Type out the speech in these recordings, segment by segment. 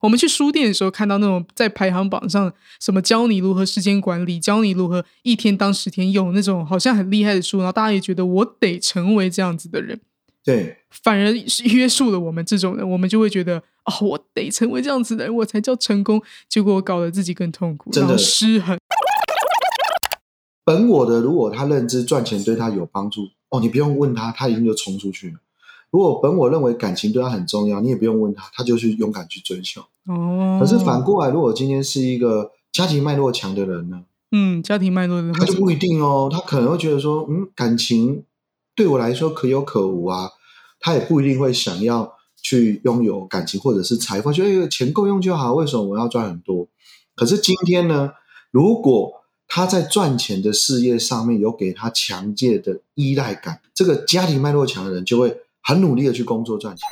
我们去书店的时候看到那种在排行榜上什么教你如何时间管理，教你如何一天当十天用那种好像很厉害的书，然后大家也觉得我得成为这样子的人，对，反而是约束了我们这种人，我们就会觉得哦，我得成为这样子的人，我才叫成功。结果我搞得自己更痛苦，真的然后失衡。本我的，如果他认知赚钱对他有帮助，哦，你不用问他，他已经就冲出去了。如果本我认为感情对他很重要，你也不用问他，他就去勇敢去追求。哦，可是反过来，如果今天是一个家庭脉络强的人呢，嗯，家庭脉络的他就不一定哦，他可能会觉得说，嗯，感情对我来说可有可无啊，他也不一定会想要去拥有感情或者是财富，觉得钱够用就好，为什么我要赚很多？可是今天呢，如果他在赚钱的事业上面有给他强烈的依赖感，这个家庭脉络强的人就会很努力的去工作赚钱。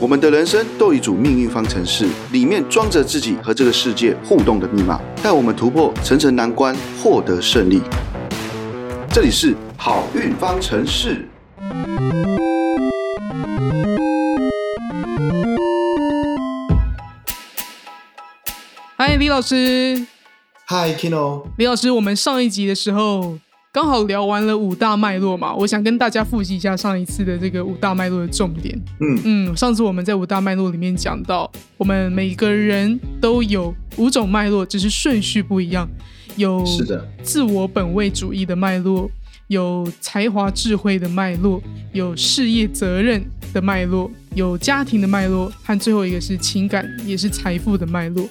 我们的人生都有一组命运方程式，里面装着自己和这个世界互动的密码，带我们突破层层难关，获得胜利。这里是好运方程式。嗨，李老师，嗨，Kino，李老师，我们上一集的时候刚好聊完了五大脉络嘛，我想跟大家复习一下上一次的这个五大脉络的重点。嗯嗯，上次我们在五大脉络里面讲到，我们每个人都有五种脉络，只是顺序不一样。有是的，自我本位主义的脉络，有才华智慧的脉络，有事业责任的脉络，有家庭的脉络，和最后一个是情感也是财富的脉络。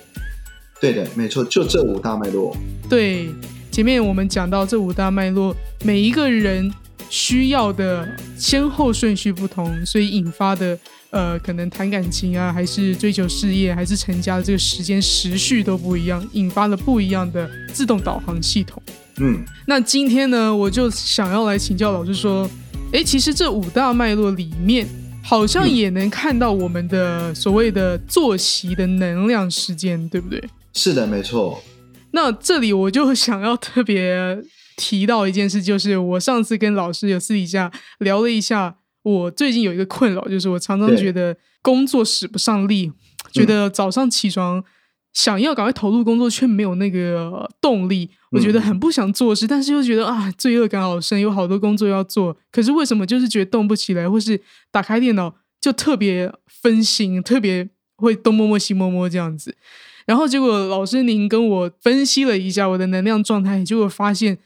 对的，没错，就这五大脉络。对，前面我们讲到这五大脉络，每一个人需要的先后顺序不同，所以引发的呃，可能谈感情啊，还是追求事业，还是成家的这个时间时序都不一样，引发了不一样的自动导航系统。嗯，那今天呢，我就想要来请教老师说，诶，其实这五大脉络里面，好像也能看到我们的所谓的作息的能量时间，对不对？是的，没错。那这里我就想要特别提到一件事，就是我上次跟老师有私底下聊了一下，我最近有一个困扰，就是我常常觉得工作使不上力，觉得早上起床想要赶快投入工作，却没有那个动力，我觉得很不想做事，但是又觉得啊罪恶感好深，有好多工作要做，可是为什么就是觉得动不起来，或是打开电脑就特别分心，特别会东摸摸西摸摸这样子。然后结果老师您跟我分析了一下我的能量状态，结果发现，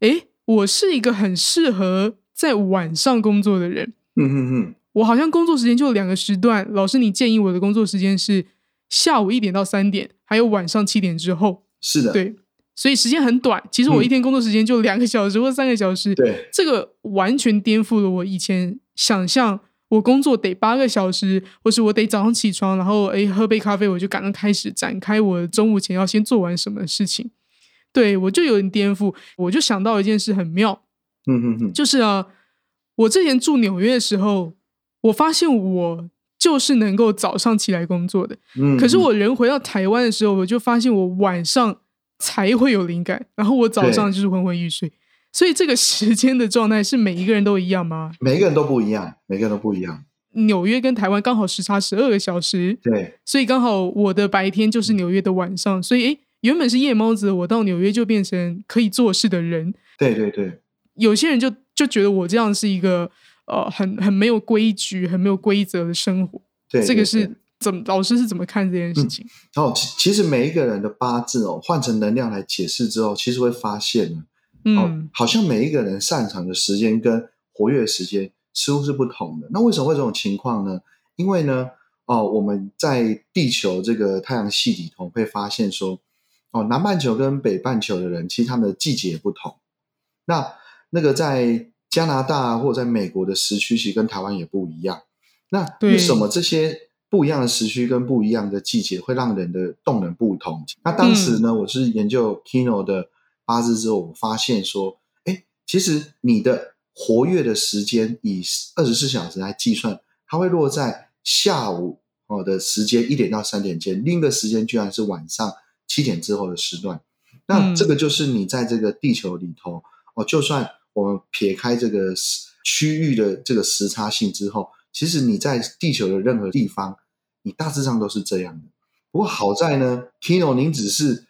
哎，我是一个很适合在晚上工作的人。嗯嗯嗯，我好像工作时间就两个时段，老师你建议我的工作时间是下午一点到三点，还有晚上七点之后。是的，对，所以时间很短。其实我一天工作时间就两个小时或三个小时。对，这个完全颠覆了我以前想象，我工作得八个小时，或是我得早上起床，然后诶喝杯咖啡，我就赶快开始展开我中午前要先做完什么事情。对我就有点颠覆，我就想到一件事很妙，嗯嗯嗯，就是啊，我之前住纽约的时候，我发现我就是能够早上起来工作的，嗯可是我人回到台湾的时候，我就发现我晚上才会有灵感，然后我早上就是昏昏欲睡。所以这个时间的状态是每一个人都一样吗？每一个人都不一样，每个人都不一样。纽约跟台湾刚好时差十二个小时，对，所以刚好我的白天就是纽约的晚上，所以诶，原本是夜猫子，我到纽约就变成可以做事的人。对对对，有些人就就觉得我这样是一个呃很很没有规矩、很没有规则的生活。对，对这个是怎么老师是怎么看这件事情？哦，其其实每一个人的八字哦，换成能量来解释之后，其实会发现呢，哦嗯，好像每一个人擅长的时间跟活跃时间似乎是不同的。那为什么会这种情况呢？因为呢，哦，我们在地球这个太阳系里头会发现说，哦，南半球跟北半球的人，其实他们的季节不同。那那个在加拿大或者在美国的时区，其实跟台湾也不一样。那为什么这些不一样的时区跟不一样的季节会让人的动能不同？那当时呢，我是研究 Kino 的八字之后，我们发现说，哎，其实你的活跃的时间以二十四小时来计算，它会落在下午哦的时间一点到三点间，另一个时间居然是晚上七点之后的时段。那嗯这个就是你在这个地球里头哦，就算我们撇开这个时区域的这个时差性之后，其实你在地球的任何地方，你大致上都是这样的。不过好在呢，Kino，您只是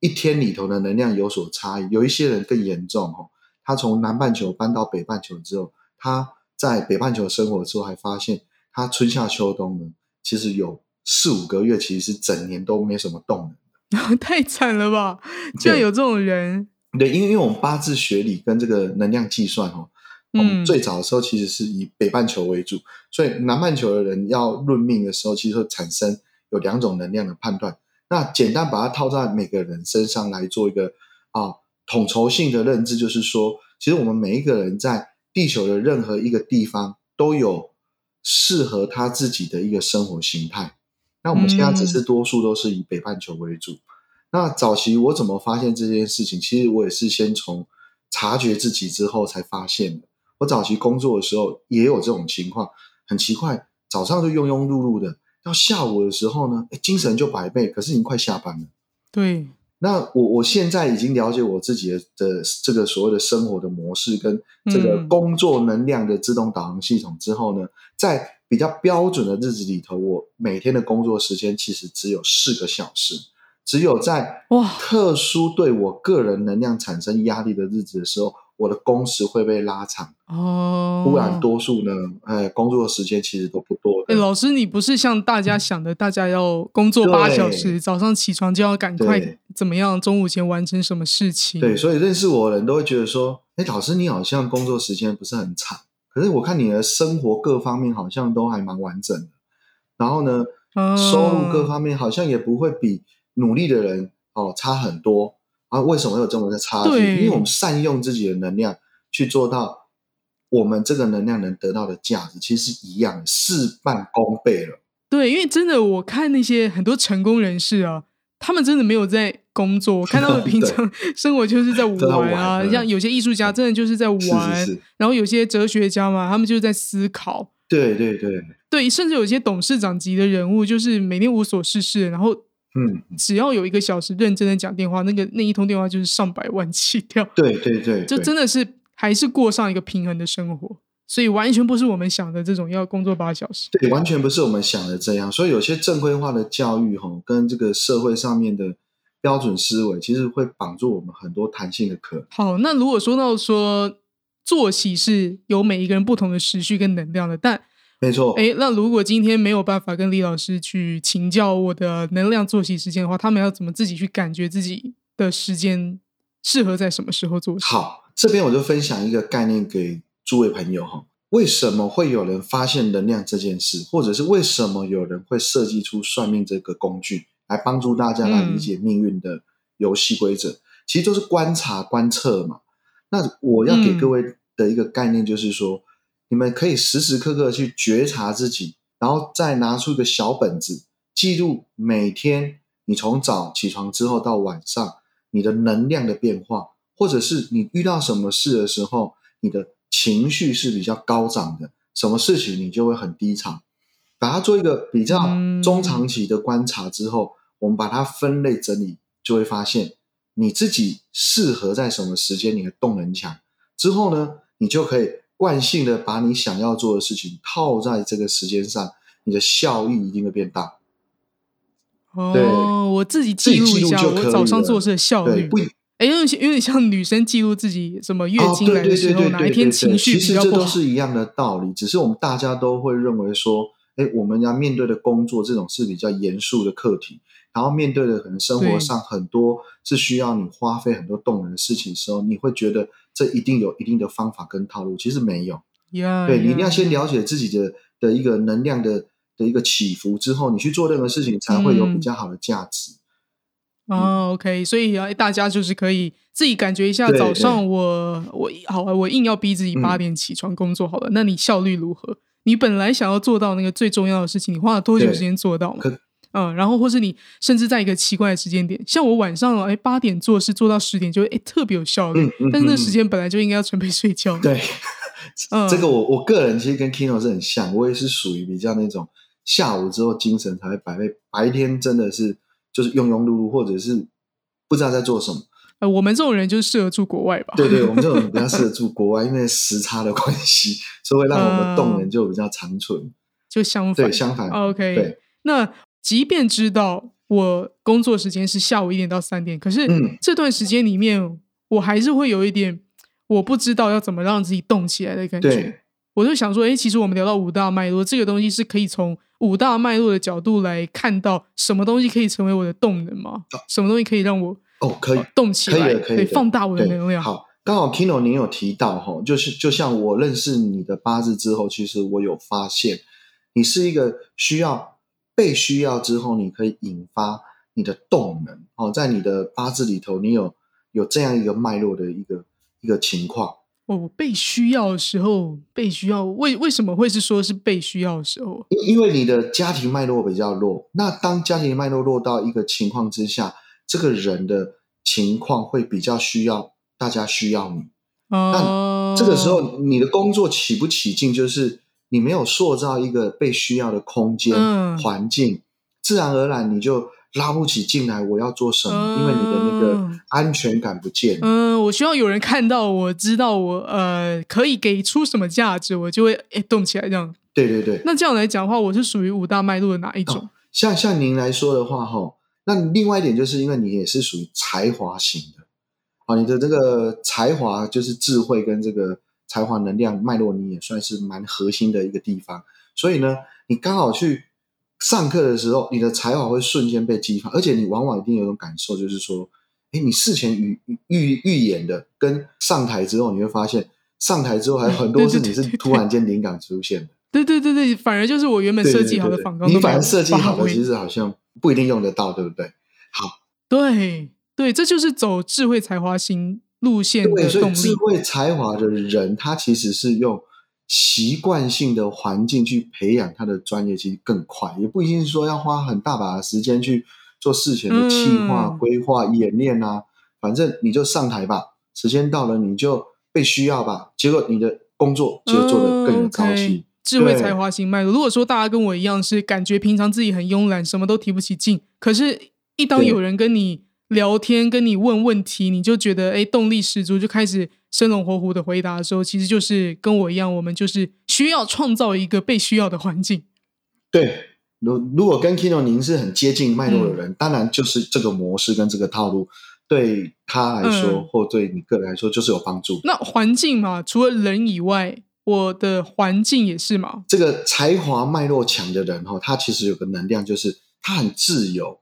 一天里头的能量有所差异，有一些人更严重哦。他从南半球搬到北半球之后，他在北半球生活之后，还发现他春夏秋冬呢，其实有四五个月，其实是整年都没什么动能的。太惨了吧！居然有这种人。对，因为因为我们八字学理跟这个能量计算哦，嗯，最早的时候其实是以北半球为主，所以南半球的人要论命的时候，其实会产生有两种能量的判断。那简单把它套在每个人身上来做一个啊统筹性的认知，就是说，其实我们每一个人在地球的任何一个地方都有适合他自己的一个生活形态。那我们现在只是多数都是以北半球为主。那早期我怎么发现这件事情？其实我也是先从察觉自己之后才发现的。我早期工作的时候也有这种情况，很奇怪，早上就庸庸碌碌的，到下午的时候呢，哎，精神就百倍，可是已经快下班了。对。那我我现在已经了解我自己的的这个所谓的生活的模式跟这个工作能量的自动导航系统之后呢，在比较标准的日子里头，我每天的工作时间其实只有四个小时。只有在哇特殊对我个人能量产生压力的日子的时候，我的工时会被拉长哦。不然多数呢，哎，工作的时间其实都不多。哎，老师，你不是像大家想的，大家要工作八小时，早上起床就要赶快怎么样，中午前完成什么事情？对，所以认识我的人都会觉得说，哎，老师你好像工作时间不是很长，可是我看你的生活各方面好像都还蛮完整的，然后呢，收入各方面好像也不会比。努力的人哦，差很多啊！为什么有这么的差距？因为我们善用自己的能量去做到我们这个能量能得到的价值，其实是一样，事半功倍了。对，因为真的，我看那些很多成功人士啊，他们真的没有在工作，我看他们 平常生活就是在 玩啊。像有些艺术家，真的就是在玩；然后有些哲学家嘛，他们就是在思考。对对对对，甚至有些董事长级的人物，就是每天无所事事，然后。嗯，只要有一个小时认真的讲电话，那个那一通电话就是上百万起跳。对对对，就 真的是还是过上一个平衡的生活，所以完全不是我们想的这种要工作八小时。对，完全不是我们想的这样。所以有些正规化的教育哈，跟这个社会上面的标准思维，其实会绑住我们很多弹性的课。好，那如果说到说作息是有每一个人不同的时序跟能量的，但没错，哎，那如果今天没有办法跟李老师去请教我的能量作息时间的话，他们要怎么自己去感觉自己的时间适合在什么时候做？好，这边我就分享一个概念给诸位朋友哈。为什么会有人发现能量这件事，或者是为什么有人会设计出算命这个工具来帮助大家来理解命运的游戏规则？其实都是观察、观测嘛。那我要给各位的一个概念就是说。你们可以时时刻刻去觉察自己，然后再拿出一个小本子，记录每天你从早起床之后到晚上你的能量的变化，或者是你遇到什么事的时候，你的情绪是比较高涨的，什么事情你就会很低潮。把它做一个比较中长期的观察之后，我们把它分类整理，就会发现你自己适合在什么时间你的动能强。之后呢，你就可以。惯性的把你想要做的事情套在这个时间上，你的效益一定会变大。哦，我自己记录一下我早上做事的效率。不哎，有点有点像女生记录自己什么月经来的时候哪一天情绪比较不好。其实这都是一样的道理，只是我们大家都会认为说，哎，我们要面对的工作这种是比较严肃的课题。然后面对的可能生活上很多是需要你花费很多动人的事情的时候，你会觉得这一定有一定的方法跟套路，其实没有。对你一定要先了解自己的的一个能量的的一个起伏之后，你去做任何事情才会有比较好的价值。哦，OK，所以啊，大家就是可以自己感觉一下，早上我我好，我硬要逼自己八点起床工作好了，那你效率如何？你本来想要做到那个最重要的事情，你花了多久时间做到吗？嗯，然后或是你甚至在一个奇怪的时间点，像我晚上哎八点做事做到十点，就哎特别有效率。但是那时间本来就应该要准备睡觉。对，这个我我个人其实跟 Kino 是很像，我也是属于比较那种下午之后精神才会百倍，白天真的是就是庸庸碌碌，或者是不知道在做什么。呃，我们这种人就适合住国外吧？对对，我们这种人比较适合 住国外，因为时差的关系，所以会让我们动能就比较长存。就相反，对，相反。OK，对，那即便知道我工作时间是下午一点到三点，可是嗯这段时间里面，我还是会有一点我不知道要怎么让自己动起来的感觉。我就想说，哎，其实我们聊到五大脉络，这个东西是可以从五大脉络的角度来看到什么东西可以成为我的动能吗？什么东西可以让我哦，可以呃，动起来，可以，放大我的能量。好，刚好 Kino 您有提到哈，就是就像我认识你的八字之后，其实我有发现，你是一个需要被需要之后，你可以引发你的动能哦，在你的八字里头，你有有这样一个脉络的一个一个情况。哦，被需要的时候，被需要，为为什么会是说是被需要的时候？因因为你的家庭脉络比较弱，那当家庭脉络弱到一个情况之下，这个人的情况会比较需要大家需要你。哦，这个时候你的工作起不起劲，就是你没有塑造一个被需要的空间、嗯环境，自然而然你就拉不起进来。我要做什么？因为你的那个嗯安全感不见。嗯，我希望有人看到我，知道我呃可以给出什么价值，我就会诶动起来这样。对对对，那这样来讲的话，我是属于五大脉络的哪一种？哦像像您来说的话，哈，那另外一点就是因为你也是属于才华型的，啊，你的这个才华就是智慧跟这个才华能量脉络，你也算是蛮核心的一个地方。所以呢，你刚好去上课的时候，你的才华会瞬间被激发，而且你往往一定有一种感受，就是说，哎，你事前预预预演的，跟上台之后，你会发现，上台之后还有很多 对是你是突然间灵感出现的。对对对对，反而就是我原本设计好的仿纲都没有你反而设计好的，其实好像不一定用得到，对不对？好对对，这就是走智慧才华型路线对，的动所以智。慧才华的人，他其实是用习惯性的环境去培养他的专业，其实更快，也不一定是说要花很大把的时间去做事前的计划、嗯规划、演练啊。反正你就上台吧，时间到了你就被需要吧，结果你的工作结果做得更有朝嗯。，OK，智慧才华型脉络。如果说大家跟我一样是感觉平常自己很慵懒，什么都提不起劲，可是，一当有人跟你聊天、跟你问问题，你就觉得哎动力十足，就开始生龙活虎的回答的时候，其实就是跟我一样，我们就是需要创造一个被需要的环境。对，如如果跟 Kino 您是很接近脉络嗯的人，当然就是这个模式跟这个套路对他来说，嗯或对你个人来说就是有帮助。那环境嘛，除了人以外，我的环境也是嘛。这个才华脉络强的人哈，他其实有个能量，就是他很自由，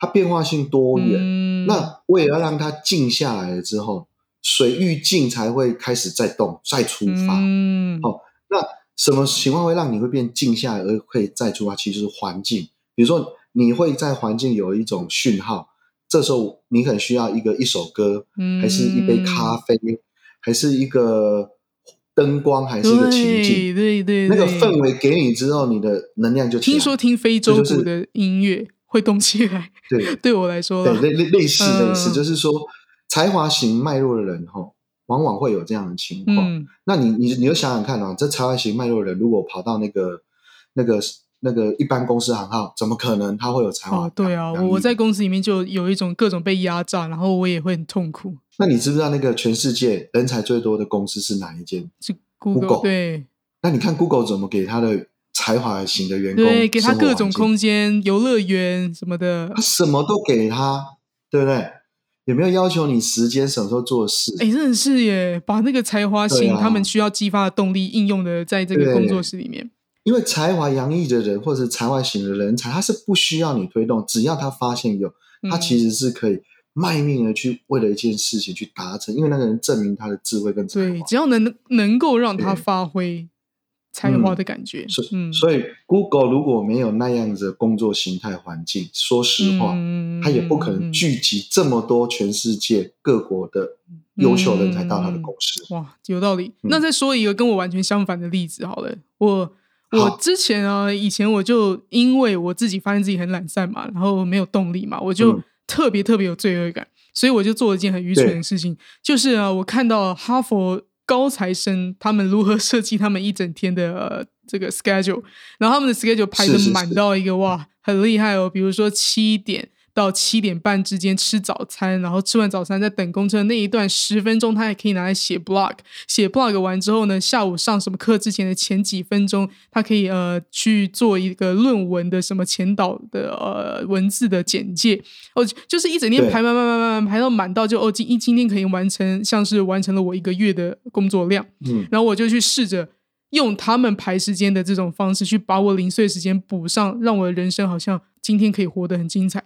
他变化性多元。嗯，那我也要让它静下来了之后，水域静才会开始再动、再出发。嗯，哦那什么情况会让你会变静下来而可以再出发？其实是环境，比如说你会在环境有一种讯号，这时候你很需要一个一首歌，嗯还是一杯咖啡，还是一个灯光，还是一个情境。对对对，那个氛围给你之后，你的能量就听说听非洲鼓的音乐会动起来，对对我来说类类类似嗯类似，就是说才华型脉络的人哈，往往会有这样的情况。嗯，那你你你就想想看啊，这才华型脉络的人如果跑到那个那个那个一般公司行号，怎么可能他会有才华？哦，对啊，我我在公司里面就有一种各种被压榨，然后我也会很痛苦。那你知不知道那个全世界人才最多的公司是哪一间？是 Google, Google 对那你看 Google 怎么给他的才华型的员工对，给他各种空间，游乐园什么的他。什么都给他，对不对？有没有要求你时间什么时候做事？哎，真的是耶，把那个才华型、啊他们需要激发的动力应用的在这个工作室里面。因为才华洋溢的人，或者是才华型的人才，他是不需要你推动，只要他发现有，他嗯其实是可以卖命的去为了一件事情去达成，因为那个人证明他的智慧跟才华对，华。只要能能够让他发挥才华的感觉，所嗯，所以 Google 如果没有那样子的工作形态环境，说实话，嗯他也不可能聚集这么多全世界各国的优秀人才到它的公司。哇，有道理。嗯。那再说一个跟我完全相反的例子好了，我我之前啊，以前我就因为我自己发现自己很懒散嘛，然后没有动力嘛，我就嗯。特别特别有罪恶感，所以我就做了一件很愚蠢的事情，就是啊，我看到哈佛高材生他们如何设计他们一整天的、呃、这个 schedule，然后他们的 schedule 排的满到一个哇，很厉害哦，比如说七点。到七点半之间吃早餐，然后吃完早餐在等公车那一段十分钟，他也可以拿来写 blog。写 blog 完之后呢，下午上什么课之前的前几分钟，他可以呃去做一个论文的什么前导的呃文字的简介。哦，就是一整天排排排排排排到满到就哦今一今天可以完成，像是完成了我一个月的工作量。嗯，然后我就去试着。用他们排时间的这种方式去把我零碎时间补上，让我的人生好像今天可以活得很精彩。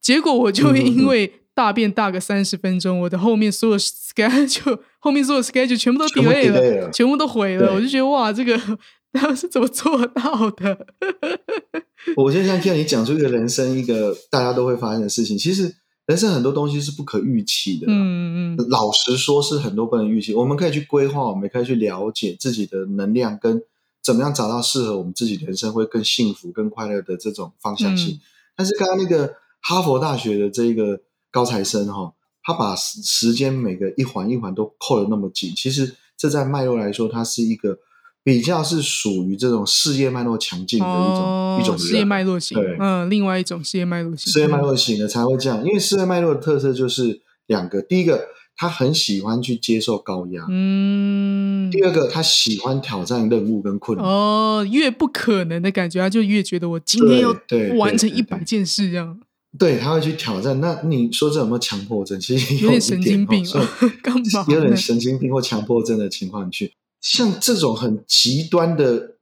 结果我就因为大便大个三十分钟，我的后面所有 schedule 后面所有 schedule 全部都 delay 了，全部都毁了。我就觉得哇，这个 他们是怎么做到的？我现在听你讲出一个人生一个大家都会发生的事情，其实。人生很多东西是不可预期的，嗯嗯，老实说是很多不能预期。我们可以去规划，我们可以去了解自己的能量跟怎么样找到适合我们自己人生会更幸福、更快乐的这种方向性。但是刚刚那个哈佛大学的这一个高材生哈，他把时间每个一环一环都扣的那么紧，其实这在脉络来说，它是一个。比较是属于这种事业脉络强劲的一种一种事业脉络型，对，嗯，另外一种事业脉络型，事业脉络型的才会这样，因为事业脉络的特色就是两个，第一个他很喜欢去接受高压，嗯，第二个他喜欢挑战任务跟困难，哦，越不可能的感觉，他就越觉得我今天要完成一百件事这样，对他会去挑战。那你说这有没有强迫症？其实有点神经病，干嘛？有点神经病或强迫症的情况去。像这种很极端的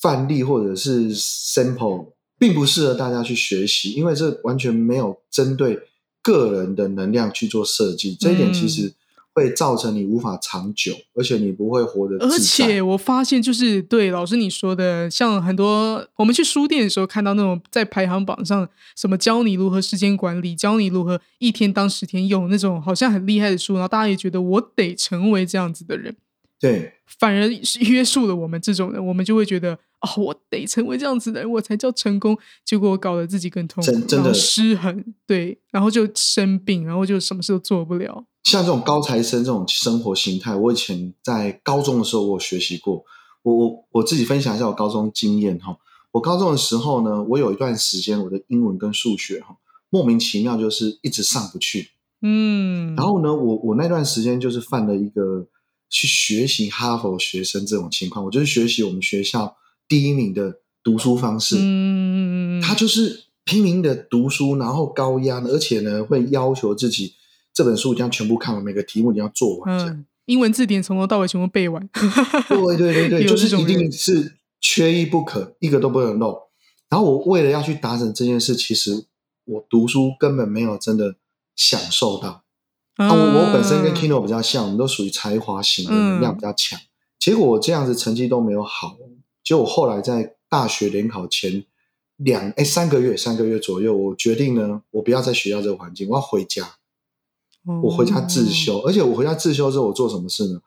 范例或者是 sample，并不适合大家去学习，因为这完全没有针对个人的能量去做设计。这一点其实会造成你无法长久，而且你不会活得。而且我发现，就是对老师你说的，像很多我们去书店的时候看到那种在排行榜上，什么教你如何时间管理，教你如何一天当十天用那种好像很厉害的书，然后大家也觉得我得成为这样子的人。对，反而是约束了我们这种人，我们就会觉得哦，我得成为这样子的人，我才叫成功。结果搞得自己更痛苦，真的失衡。对，然后就生病，然后就什么事都做不了。像这种高材生这种生活形态，我以前在高中的时候我学习过。我我我自己分享一下我高中经验哈。我高中的时候呢，我有一段时间我的英文跟数学哈，莫名其妙就是一直上不去。嗯，然后呢，我我那段时间就是犯了一个。去学习哈佛学生这种情况，我就是学习我们学校第一名的读书方式。嗯，他就是拼命的读书，然后高压，而且呢会要求自己这本书一定要全部看完，每个题目一定要做完。嗯，英文字典从头到尾全部背完。对对对对，就是一定是缺一不可，一个都不能漏。然后我为了要去达成这件事，其实我读书根本没有真的享受到。啊，我我本身跟 Kino 比较像，我们都属于才华型的，能量比较强。结果我这样子成绩都没有好，结果后来在大学联考前两哎三个月三个月左右，我决定呢，我不要在学校这个环境，我要回家。我回家自修，而且我回家自修之后，我做什么事呢？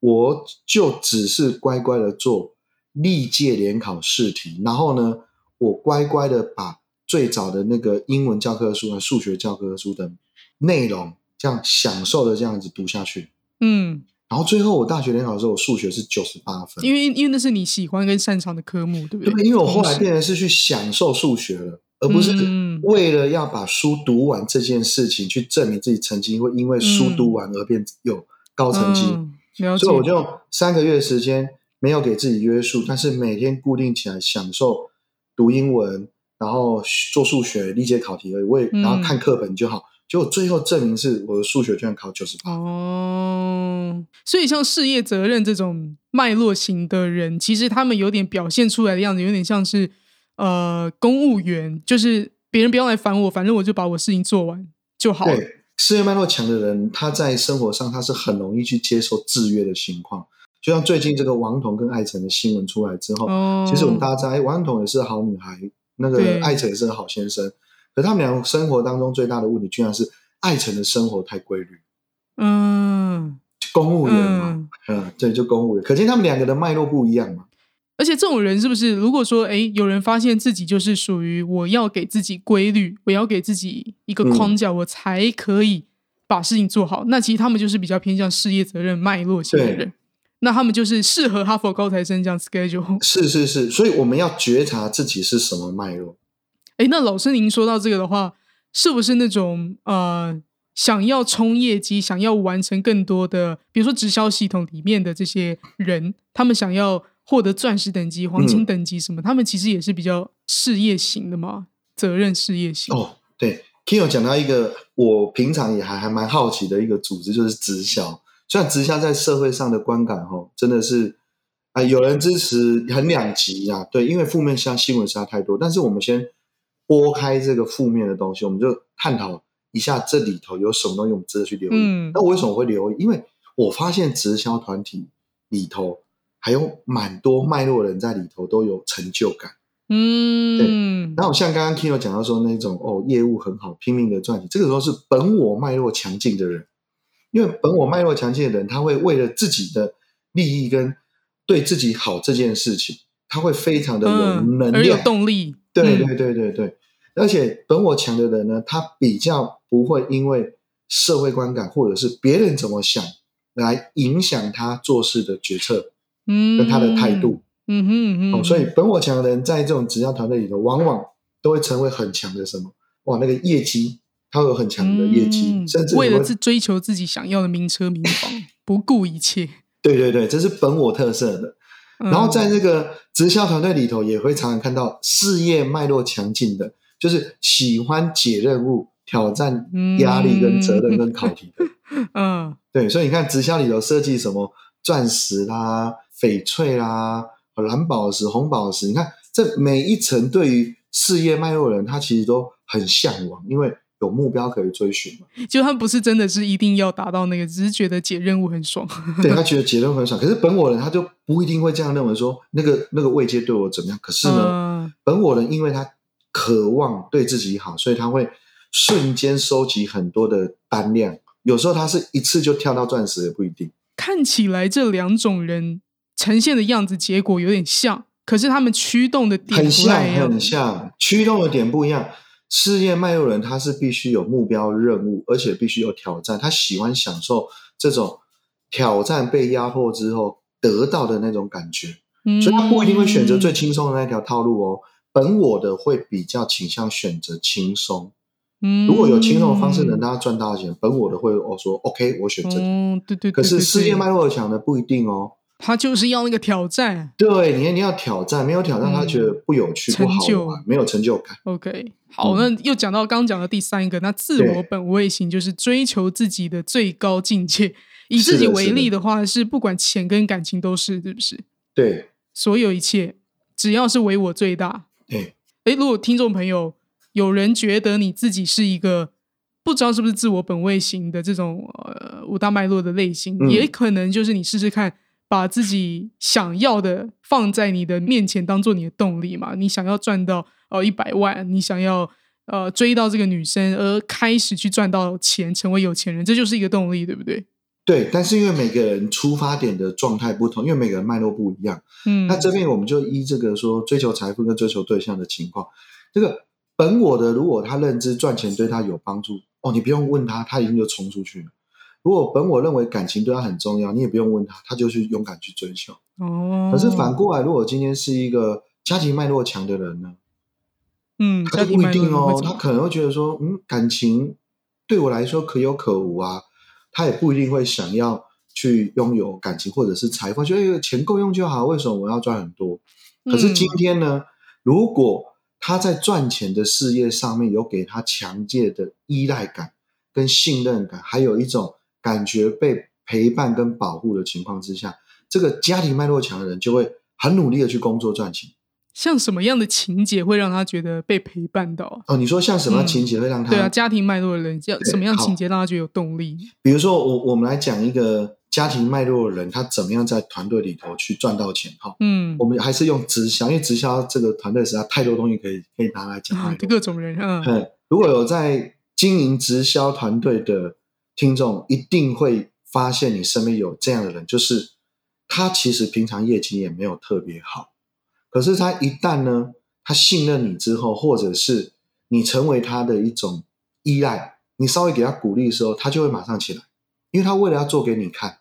我就只是乖乖的做历届联考试题，然后呢，我乖乖的把最早的那个英文教科书和数学教科书的内容。这样享受的这样子读下去，嗯，然后最后我大学联考的时候，我数学是九十八分，因为因为那是你喜欢跟擅长的科目，对不对？因为我后来变成是去享受数学了，而不是为了要把书读完这件事情去证明自己成绩会因为书读完而变有高成绩。所以我就三个月时间没有给自己约束，但是每天固定起来享受读英文，然后做数学、理解考题而已。我也然后看课本就好。结果最后证明是我的数学居然考九十八哦，所以像事业责任这种脉络型的人，其实他们有点表现出来的样子，有点像是呃公务员，就是别人不要来烦我，反正我就把我事情做完就好。对，事业脉络强的人，他在生活上他是很容易去接受制约的情况。就像最近这个王彤跟艾辰的新闻出来之后，其实我们大家知道，哎，王彤也是好女孩，那个艾辰也是个好先生。可他们俩生活当中最大的问题，居然是艾辰的生活太规律。嗯，公务员嘛，嗯，对，就公务员。可见他们两个的脉络不一样嘛。而且这种人是不是，如果说，哎，有人发现自己就是属于我要给自己规律，我要给自己一个框架，我才可以把事情做好。那其实他们就是比较偏向事业责任脉络型的人。那他们就是适合哈佛高材生这样 schedule。是是是，所以我们要觉察自己是什么脉络。哎，那老师您说到这个的话，是不是那种呃想要冲业绩、想要完成更多的，比如说直销系统里面的这些人，他们想要获得钻石等级、黄金等级什么，他们其实也是比较事业型的嘛，责任事业型。哦，对，Kino 讲到一个我平常也还还蛮好奇的一个组织，就是直销。虽然直销在社会上的观感，哈，真的是啊，有人支持很两极呀。对，因为负面像新闻实在太多。但是我们先拨开这个负面的东西，我们就探讨一下这里头有什么东西我们值得去留意。嗯那我为什么会留意？因为我发现直销团体里头还有蛮多脉络人在里头都有成就感。嗯，对。然后像刚刚 Kino 讲到说那种哦，业务很好，拼命的赚钱，这个时候是本我脉络强劲的人。因为本我脉络强劲的人，他会为了自己的利益跟对自己好这件事情，他会非常的有能量、有动力。对对对对对，而且本我强的人呢，他比较不会因为社会观感或者是别人怎么想来影响他做事的决策，嗯，跟他的态度，嗯哼嗯。所以本我强的人在这种直销团队里头，往往都会成为很强的什么？哇，那个业绩。他有很强的业绩，甚至为了是追求自己想要的名车名房，不顾一切。对对对，这是本我特色的。然后在这个直销团队里头，也会常常看到事业脉络强劲的，就是喜欢解任务、挑战压力跟责任跟考题的。嗯，对，所以你看直销里头设计什么钻石啦、翡翠啦、蓝宝石、红宝石，你看这每一层对于事业脉络的人，他其实都很向往，因为。有目标可以追寻嘛？就他不是真的是一定要达到那个，只是觉得解任务很爽。对他觉得解任务很爽，可是本我人他就不一定会这样认为，说那个那个位阶对我怎么样？可是呢，本我人因为他渴望对自己好，所以他会瞬间收集很多的单量。有时候他是一次就跳到钻石也不一定。看起来这两种人呈现的样子结果有点像，可是他们驱动的点很像，很像，驱动的点不一样。事业脉络人，他是必须有目标任务，而且必须有挑战。他喜欢享受这种挑战被压迫之后得到的那种感觉，所以他不一定会选择最轻松的那条套路哦。本我的会比较倾向选择轻松。嗯，如果有轻松的方式能让他赚大钱，本我的会哦说 OK，我选择。嗯，对对。可是事业迈入强的不一定哦。他就是要那个挑战，对你，你要挑战，没有挑战，他觉得不有趣、不好玩，没有成就感。OK，好，那又讲到刚讲的第三个，那自我本位型就是追求自己的最高境界。以自己为例的话，是不管钱跟感情都是，是不是？对，所有一切只要是唯我最大。对，哎，如果听众朋友有人觉得你自己是一个不知道是不是自我本位型的这种呃五大脉络的类型，也可能就是你试试看。把自己想要的放在你的面前，当做你的动力嘛？你想要赚到呃一百万，你想要呃追到这个女生，而开始去赚到钱，成为有钱人，这就是一个动力，对不对？对。但是因为每个人出发点的状态不同，因为每个人脉络不一样，嗯，那这边我们就依这个说追求财富跟追求对象的情况，这个本我的，如果他认知赚钱对他有帮助，哦，你不用问他，他已经就冲出去了。如果本我认为感情对他很重要，你也不用问他，他就去勇敢去追求。哦。可是反过来，如果今天是一个家庭脉络强的人呢？嗯，他不一定哦，他可能会觉得说，嗯，感情对我来说可有可无啊，他也不一定会想要去拥有感情或者是财富，觉得钱够用就好，为什么我要赚很多？可是今天呢，如果他在赚钱的事业上面有给他强烈的依赖感跟信任感，还有一种。感觉被陪伴跟保护的情况之下，这个家庭脉络强的人就会很努力的去工作赚钱。像什么样的情节会让他觉得被陪伴到？哦，你说像什么情节会让他？对啊，家庭脉络的人，要什么样情节让他觉得有动力？比如说，我我们来讲一个家庭脉络的人，他怎么样在团队里头去赚到钱？哈，嗯，我们还是用直销，因为直销这个团队实在太多东西可以可以拿来讲。各种人，嗯，如果有在经营直销团队的。听众一定会发现，你身边有这样的人，就是他其实平常业绩也没有特别好，可是他一旦呢，他信任你之后，或者是你成为他的一种依赖，你稍微给他鼓励的时候，他就会马上起来，因为他为了要做给你看。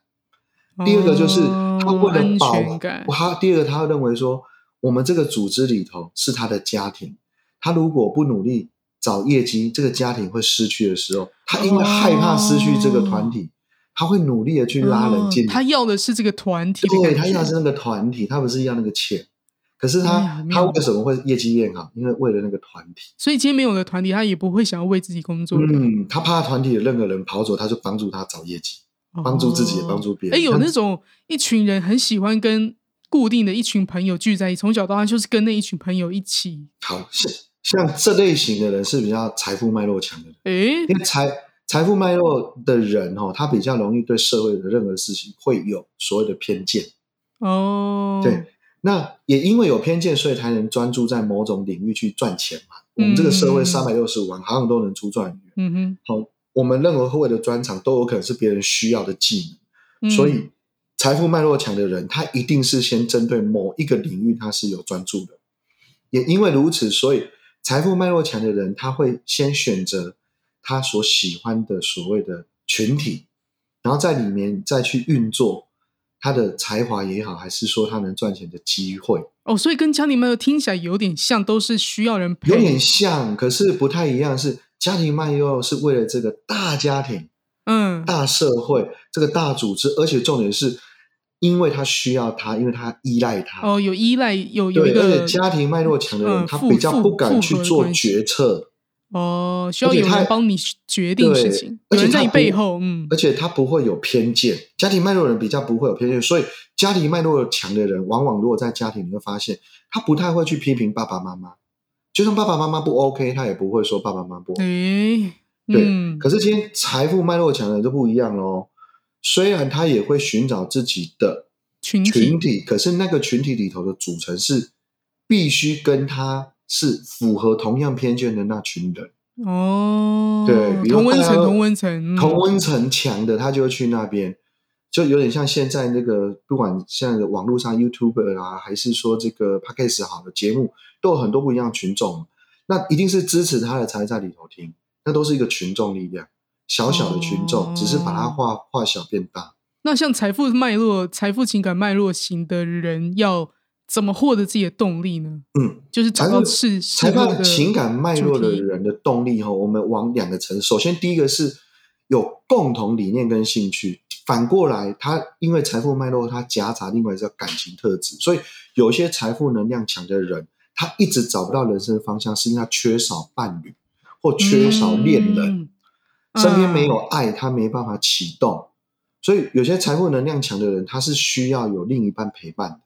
第二个就是他为了保护他，第二个他会认为说，我们这个组织里头是他的家庭，他如果不努力。找业绩，这个家庭会失去的时候，他因为害怕失去这个团体，他会努力的去拉人进来。嗯他要的是这个团体对，他要的是那个团体，他不是要那个钱。可是他、哎他为什么会业绩变好？因为为了那个团体。所以今天没有了团体，他也不会想要为自己工作的。嗯，他怕团体的任何人跑走，他就帮助他找业绩，帮助自己也帮助别人。哎，有那种一群人很喜欢跟固定的一群朋友聚在一起，从小到大就是跟那一群朋友一起。好像像这类型的人是比较财富脉络强的人，哎，因为财财富脉络的人哦，他比较容易对社会的任何事情会有所谓的偏见。哦，对，那也因为有偏见，所以才能专注在某种领域去赚钱嘛。我们这个社会嗯三百六十五行，行行都能出状元。嗯哼，好，我们任何会的专长都有可能是别人需要的技能，嗯所以财富脉络强的人，他一定是先针对某一个领域他是有专注的。也因为如此，所以财富脉络强的人，他会先选择他所喜欢的所谓的群体，然后在里面再去运作他的才华也好，还是说他能赚钱的机会，哦，所以跟家庭脉络听起来有点像，都是需要人陪。有点像，可是不太一样。是家庭脉络是为了这个大家庭。嗯，大社会这个大组织，而且重点是，因为他需要他，因为他依赖他。哦，有依赖，有有一个且家庭脉络强的人，嗯他比较不敢去做决策，哦，需要有人帮你决定事情，有人在你而且他不背后，嗯而且他不会有偏见。家庭脉络的人比较不会有偏见，所以家庭脉络强的人，往往如果在家庭，你会发现他不太会去批评爸爸妈妈，就算爸爸妈妈不 OK，他也不会说爸爸妈妈不 OK。诶，对嗯，可是今天财富脉络强的人就不一样喽。虽然他也会寻找自己的群体群体，可是那个群体里头的组成是必须跟他是符合同样偏见的那群人，哦，对比如同温层，同温层，嗯同温层强的他就会去那边，就有点像现在那个不管现在的网络上 YouTuber 啊，还是说这个 Podcast 好的节目，都有很多不一样的群众，那一定是支持他的才在里头听，那都是一个群众力量，小小的群众，哦只是把它化化小变大。那像财富脉络、财富情感脉络型的人，要怎么获得自己的动力呢？嗯，就是找财富到适财富情感脉络的人的动力哈，我们往两个层。首先，第一个是有共同理念跟兴趣。反过来，他因为财富脉络，他夹杂另外一个感情特质，所以有些财富能量强的人，他一直找不到人生方向，是因为他缺少伴侣或缺少恋人，嗯身边没有爱，他没办法启动。所以有些财富能量强的人，他是需要有另一半陪伴的，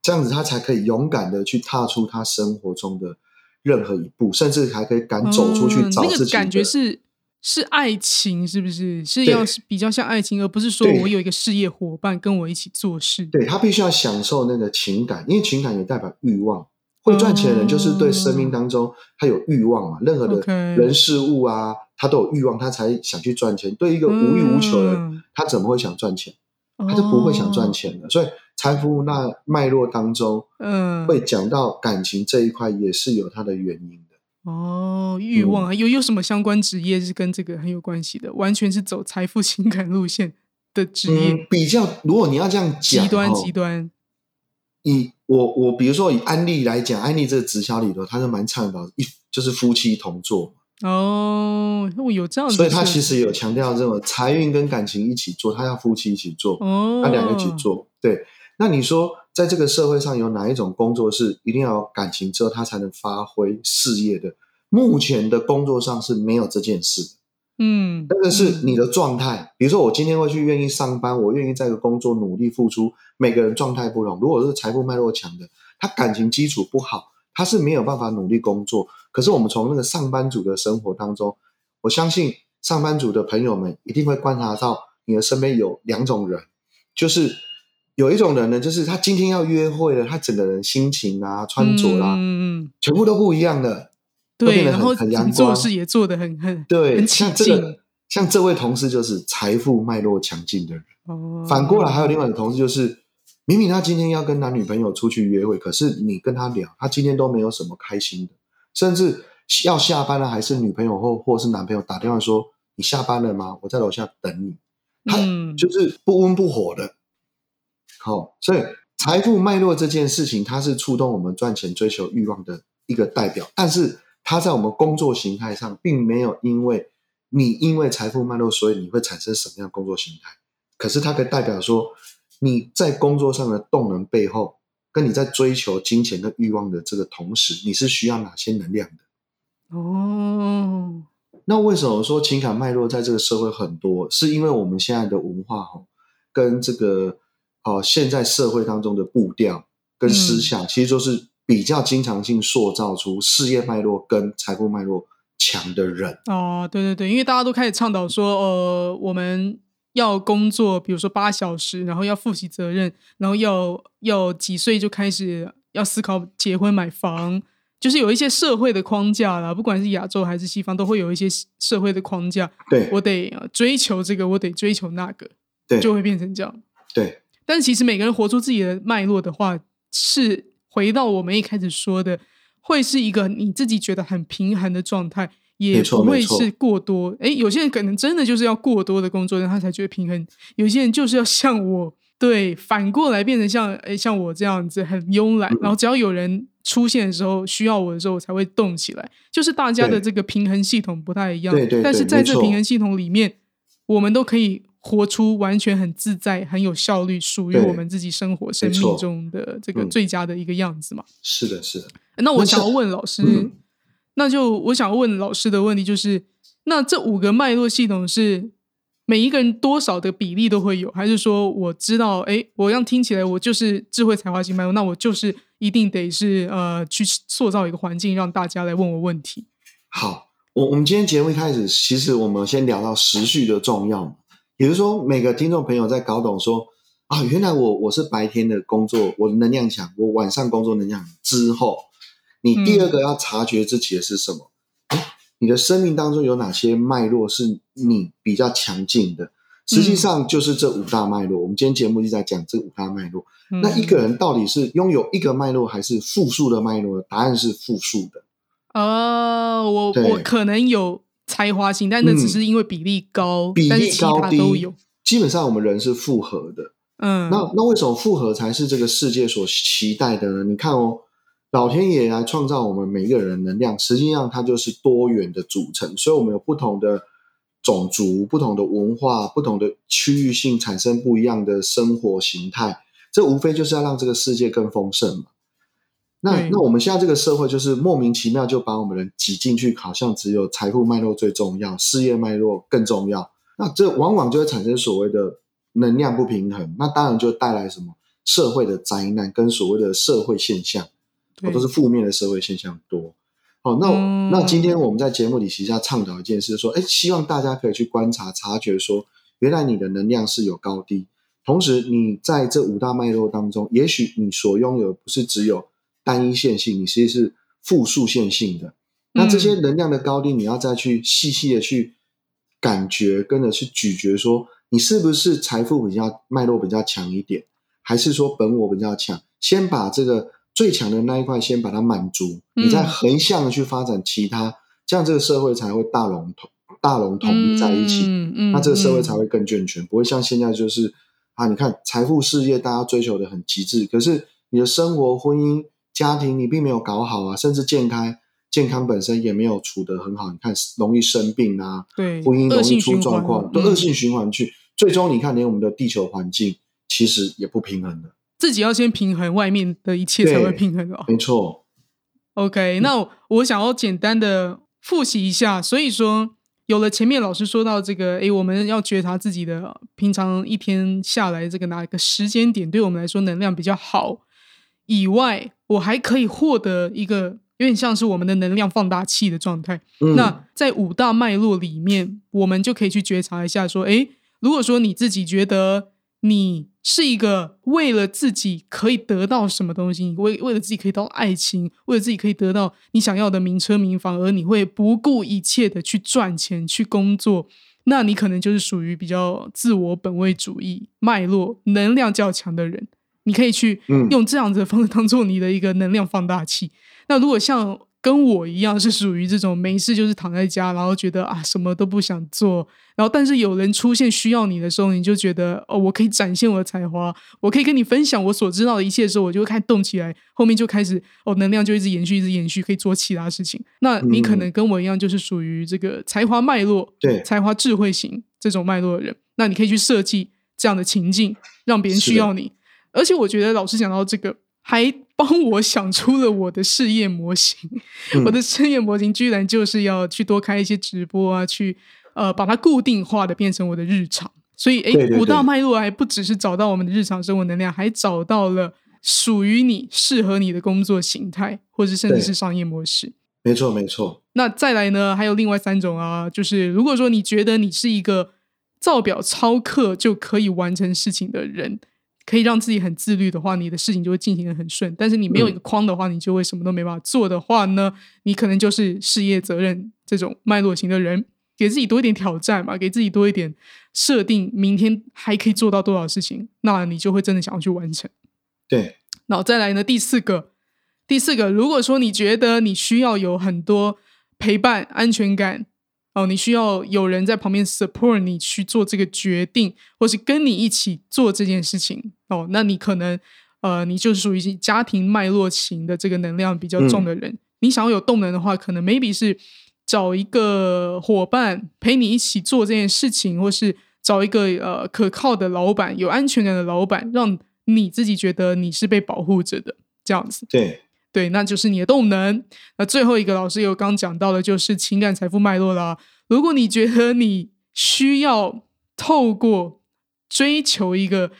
这样子他才可以勇敢的去踏出他生活中的任何一步，甚至还可以敢走出去嗯找自己的。那个感觉是是爱情，是不是？是要是比较像爱情，而不是说我有一个事业伙伴跟我一起做事。对他必须要享受那个情感，因为情感也代表欲望。会赚钱的人就是对生命当中他有欲望嘛，任何的人事物啊，他都有欲望，他才想去赚钱。对一个无欲无求的人，嗯他怎么会想赚钱？他就不会想赚钱的。所以财富那脉络当中，哦。嗯，会讲到感情这一块，也是有它的原因的。哦，欲望啊、有有什么相关职业是跟这个很有关系的？完全是走财富情感路线的职业，嗯，比较，如果你要这样讲，极端哦极端。以我我比如说以安利来讲，安利这个直销里头，他是蛮倡导一就是夫妻同做，哦，我有这样子所以的设计，它其实有强调这种财运跟感情一起做，他要夫妻一起做，哦，他两个一起做。对，那你说在这个社会上有哪一种工作是一定要有感情之后他才能发挥事业的？目前的工作上是没有这件事的。嗯，那个是嗯你的状态，比如说我今天会去愿意上班，我愿意在这个工作努力付出，每个人状态不同。如果是财富脉络强的，他感情基础不好，他是没有办法努力工作。可是我们从那个上班族的生活当中，我相信上班族的朋友们一定会观察到，你的身边有两种人，就是有一种人呢，就是他今天要约会了，他整个人心情啊、穿着啦、嗯嗯嗯，全部都不一样的。都对，然后做事也做得很很对，很起像这劲个，像这位同事就是财富脉络强劲的人。哦，反过来还有另外一个同事，就是明明他今天要跟男女朋友出去约会，可是你跟他聊，他今天都没有什么开心的，甚至要下班了，还是女朋友或或是男朋友打电话说：“你下班了吗？我在楼下等你。”他嗯就是不温不火的。好、所以财富脉络这件事情，它是触动我们赚钱、追求欲望的一个代表，但是它在我们工作形态上，并没有因为你因为财富脉络，所以你会产生什么样的工作形态。可是它可以代表说，你在工作上的动能背后，跟你在追求金钱跟欲望的这个同时，你是需要哪些能量的？哦，那为什么说情感脉络在这个社会很多？是因为我们现在的文化哈，跟这个哦现在社会当中的步调跟思想，其实就是比较经常性塑造出事业脉络跟财富脉络强的人。哦，对对对，因为大家都开始倡导说，呃，我们要工作，比如说八小时，然后要负起责任，然后要要几岁就开始要思考结婚买房。就是有一些社会的框架啦，不管是亚洲还是西方，都会有一些社会的框架。对，我得追求这个，我得追求那个，对，就会变成这样。对，但是其实每个人活出自己的脉络的话，是回到我们一开始说的，会是一个你自己觉得很平衡的状态，也不会是过多。哎，有些人可能真的就是要过多的工作，让他才觉得平衡；有些人就是要像我，对，反过来变成像哎像我这样子很慵懒，然后只要有人。出现的时候，需要我的时候，我才会动起来。就是大家的这个平衡系统不太一样，对对。但是在这平衡系统里面，我们都可以活出完全很自在、很有效率、属于我们自己生活生命中的这个最佳的一个样子嘛？是的，是的。那我想要问老师，那就我想问老师的问题就是：那这五个脉络系统是？每一个人多少的比例都会有，还是说我知道，哎，我让听起来我就是智慧才华型脉络，那我就是一定得是呃去塑造一个环境，让大家来问我问题。好，我我们今天节目一开始，其实我们先聊到时序的重要，也就是说，每个听众朋友在搞懂说啊，原来我我是白天的工作，我的能量强，我晚上工作能量之后，你第二个要察觉自己的是什么？你的生命当中有哪些脉络是你比较强劲的？实际上就是这五大脉络。我们今天节目就在讲这五大脉络。那一个人到底是拥有一个脉络还是复数的脉络？答案是复数的。哦，我我可能有才华型，但那只是因为比例高，比例高低都有。基本上我们人是复合的。嗯，那那为什么复合才是这个世界所期待的呢？你看哦。老天爷来创造我们每一个人能量，实际上它就是多元的组成，所以我们有不同的种族、不同的文化、不同的区域性，产生不一样的生活形态。这无非就是要让这个世界更丰盛嘛。那那我们现在这个社会就是莫名其妙就把我们人挤进去，好像只有财富脉络最重要，事业脉络更重要。那这往往就会产生所谓的能量不平衡，那当然就带来什么社会的灾难跟所谓的社会现象。都是负面的社会现象多，好，那那今天我们在节目里其实要倡导一件事，说，哎，希望大家可以去观察、察觉，说，原来你的能量是有高低，同时你在这五大脉络当中，也许你所拥有不是只有单一线性，你其实是复数线性的。那这些能量的高低，你要再去细细的去感觉，跟着去咀嚼，说你是不是财富比较脉络比较强一点，还是说本我比较强？先把这个。最强的那一块先把它满足，你再横向的去发展其他，这样这个社会才会大龙统大龙统一在一起，嗯嗯那这个社会才会更健全，不会像现在就是啊，你看财富事业大家追求的很极致，可是你的生活婚姻家庭你并没有搞好啊，甚至健康健康本身也没有处得很好，你看容易生病啊，对，婚姻容易出状况，都恶性循环去，最终你看连我们的地球环境其实也不平衡的。自己要先平衡，外面的一切才会平衡哦。没错。OK，那我想要简单的复习一下。所以说，有了前面老师说到这个，诶，我们要觉察自己的平常一天下来这个哪一个时间点对我们来说能量比较好以外，我还可以获得一个有点像是我们的能量放大器的状态。那在五大脉络里面，我们就可以去觉察一下，说，诶，如果说你自己觉得你。是一个为了自己可以得到什么东西，为为了自己可以得到爱情，为了自己可以得到你想要的名车名房，而你会不顾一切的去赚钱去工作，那你可能就是属于比较自我本位主义脉络能量较强的人。你可以去用这样子的方式当做你的一个能量放大器。那如果像跟我一样是属于这种没事就是躺在家，然后觉得啊什么都不想做，然后但是有人出现需要你的时候，你就觉得哦，我可以展现我的才华，我可以跟你分享我所知道的一切的时候，我就会开始动起来，后面就开始哦，能量就一直延续，一直延续，可以做其他事情。那你可能跟我一样，就是属于这个才华脉络、对才华智慧型这种脉络的人，那你可以去设计这样的情境，让别人需要你。而且我觉得老师讲到这个。还帮我想出了我的事业模型，我的事业模型居然就是要去多开一些直播啊，去呃把它固定化的变成我的日常。所以，哎，五大脉络还不只是找到我们的日常生活能量，还找到了属于你、适合你的工作形态，或者甚至是商业模式。没错，没错。那再来呢？还有另外三种啊，就是如果说你觉得你是一个造表超课就可以完成事情的人。可以让自己很自律的话，你的事情就会进行的很顺。但是你没有一个框的话，你就会什么都没办法做的话呢？你可能就是事业责任这种脉络型的人，给自己多一点挑战嘛，给自己多一点设定，明天还可以做到多少事情，那你就会真的想要去完成。对，然后再来呢，第四个，第四个，如果说你觉得你需要有很多陪伴、安全感。哦，你需要有人在旁边 support 你去做这个决定，或是跟你一起做这件事情。哦，那你可能呃，你就属于家庭脉络型的这个能量比较重的人。你想要有动能的话，可能 maybe 是找一个伙伴陪你一起做这件事情，或是找一个呃可靠的老板、有安全感的老板，让你自己觉得你是被保护着的这样子。对。对，那就是你的动能。那最后一个老师有刚讲到的，就是情感财富脉络啦。如果你觉得你需要透过追求一个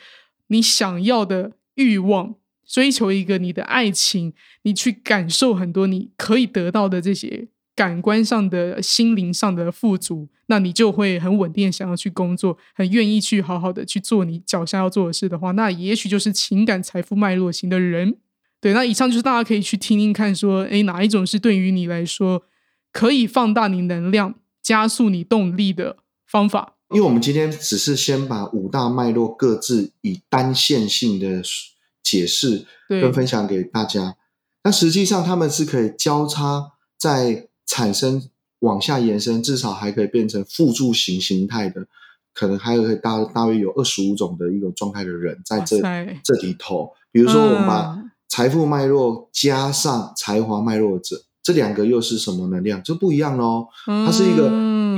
你想要的欲望，追求一个你的爱情，你去感受很多你可以得到的这些感官上的心灵上的富足，那你就会很稳定想要去工作，很愿意去好好的去做你脚下要做的事的话，那也许就是情感财富脉络型的人。对，那以上就是大家可以去听听看，说，哎，哪一种是对于你来说可以放大你能量、加速你动力的方法？因为我们今天只是先把五大脉络各自以单线性的解释跟分享给大家，那实际上他们是可以交叉在产生往下延伸，至少还可以变成辅助型形态的，可能还有大大约有二十五种的一个状态的人在这这里头，比如说我们把。财富脉络加上才华脉络者，这两个又是什么能量？就不一样喽。他是一个，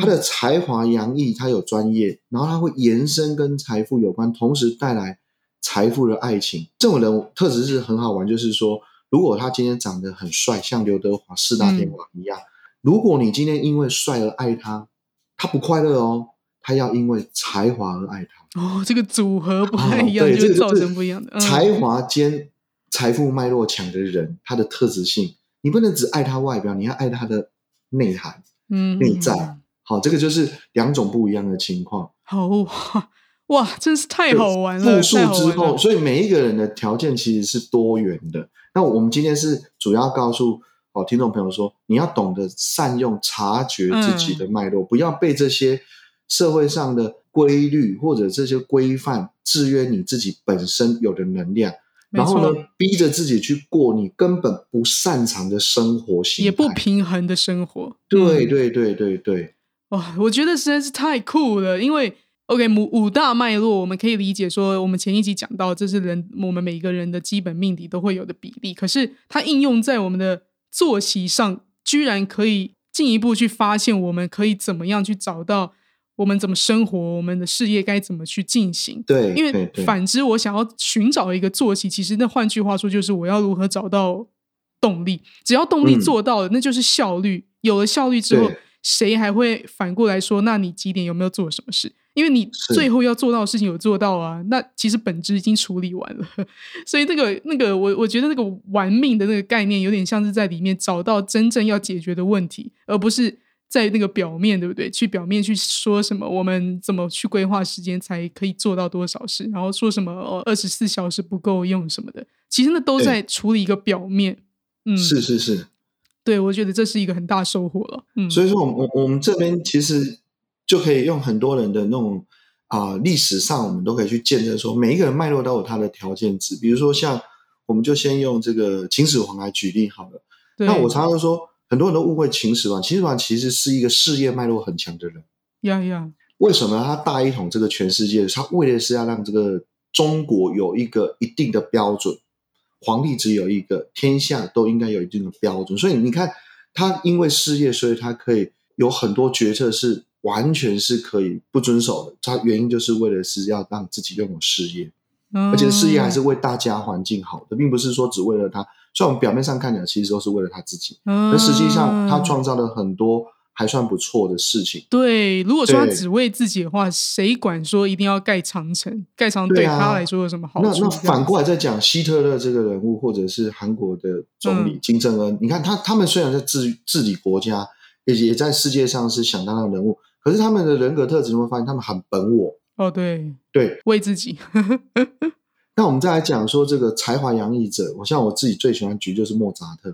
他的才华洋溢，他有专业，然后他会延伸跟财富有关，同时带来财富的爱情。这种人特质是很好玩，就是说，如果他今天长得很帅，像刘德华四大天王一样，如果你今天因为帅而爱他，他不快乐哦，他要因为才华而爱他。哦，这个组合不太一样，就造成不一样的才华兼。财富脉络强的人，他的特质性，你不能只爱他外表，你要爱他的内涵，嗯，内在。好，这个就是两种不一样的情况。好哇，哇，真是太好玩了！复述之后，所以每一个人的条件其实是多元的。那我们今天是主要告诉哦听众朋友说，你要懂得善用、察觉自己的脉络，不要被这些社会上的规律或者这些规范制约你自己本身有的能量。然后呢，逼着自己去过你根本不擅长的生活形态，也不平衡的生活。对对对对对，哇，我觉得实在是太酷了。因为 OK，五五大脉络，我们可以理解说，我们前一集讲到，这是人我们每一个人的基本命题都会有的比例。可是它应用在我们的作息上，居然可以进一步去发现，我们可以怎么样去找到。我们怎么生活？我们的事业该怎么去进行？对，因为反之，我想要寻找一个作息，其实那换句话说，就是我要如何找到动力。只要动力做到了，那就是效率。有了效率之后，谁还会反过来说？那你几点有没有做什么事？因为你最后要做到的事情有做到啊，那其实本质已经处理完了。所以那个那个，我我觉得那个玩命的那个概念，有点像是在里面找到真正要解决的问题，而不是。在那个表面对不对？去表面去说什么？我们怎么去规划时间才可以做到多少事？然后说什么二十四小时不够用什么的？其实那都在处理一个表面。嗯，是是是，对，我觉得这是一个很大收获了。嗯，所以说，我我我们这边其实就可以用很多人的那种啊历史上，我们都可以去见证说，每一个人脉络都有他的条件值。比如说，像我们就先用这个秦始皇来举例好了。那我常常说。很多人都误会秦始皇，秦始皇其实是一个事业脉络很强的人。呀呀，为什么他大一统这个全世界？他为的是要让这个中国有一个一定的标准，皇帝只有一个，天下都应该有一定的标准。所以你看，他因为事业，所以他可以有很多决策是完全是可以不遵守的。他原因就是为了是要让自己拥有事业，而且事业还是为大家环境好的，并不是说只为了他。虽然我们表面上看起来其实都是为了他自己，嗯，但实际上他创造了很多还算不错的事情。对，如果说他只为自己的话，谁管说一定要盖长城？盖长城对他来说有什么好处？那那反过来再讲，希特勒这个人物，或者是韩国的总理嗯金正恩，你看他他们虽然在治治理国家，也也在世界上是响当当的人物，可是他们的人格特质，你会发现他们很本我。哦，对，对，为自己，那我们再来讲说这个才华洋溢者，我像我自己最喜欢举就是莫扎特。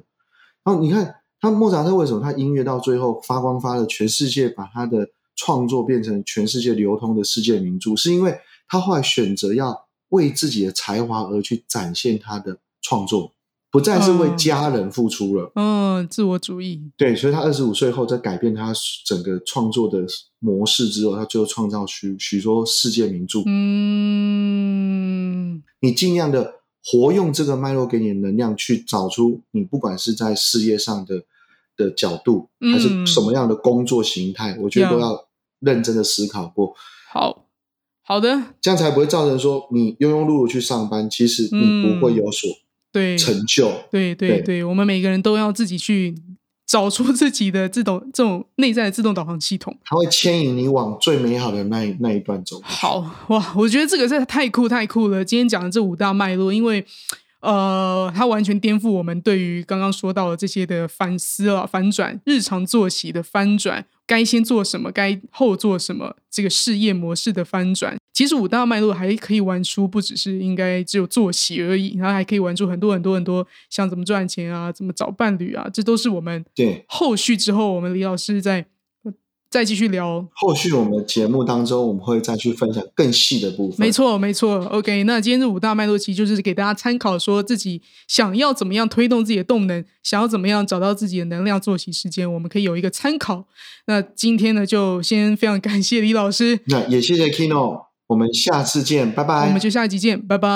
然后你看他莫扎特为什么他音乐到最后发光发热，全世界把他的创作变成全世界流通的世界名著，是因为他后来选择要为自己的才华而去展现他的创作，不再是为嗯家人付出了。嗯，自我主义，对，所以他二十五岁后在改变他整个创作的模式之后，他最后创造许许多世界名著。嗯，你尽量的活用这个脉络给你的能量，去找出你不管是在事业上的的角度，嗯。还是什么样的工作形态，我觉得都要认真的思考过，好好的，这样才不会造成说你庸庸碌碌去上班，其实你不会有所对，成就。对对对。对，我们每个人都要自己去找出自己的自动这种内在的自动导航系统。它会牵引你往最美好的那一那一段走。好哇，我觉得这个真的太酷太酷了。今天讲的这五大脉络，因为呃，它完全颠覆我们对于刚刚说到的这些的反思啊、反转、日常作息的翻转，该先做什么，该后做什么，这个事业模式的翻转。其实五大脉络还可以玩出不只是应该只有作息而已，然后还可以玩出很多很多很多，像怎么赚钱啊，怎么找伴侣啊，这都是我们对，后续之后我们李老师在再继续聊后续我们的节目当中，我们会再去分享更细的部分。没，错，没错。OK，那今天这五大脉络其实就是给大家参考，说自己想要怎么样推动自己的动能，想要怎么样找到自己的能量作息时间，我们可以有一个参考。那今天呢，就先非常感谢李老师，那也谢谢 Kino，我们下次见，拜拜。我们就下一集见，拜拜。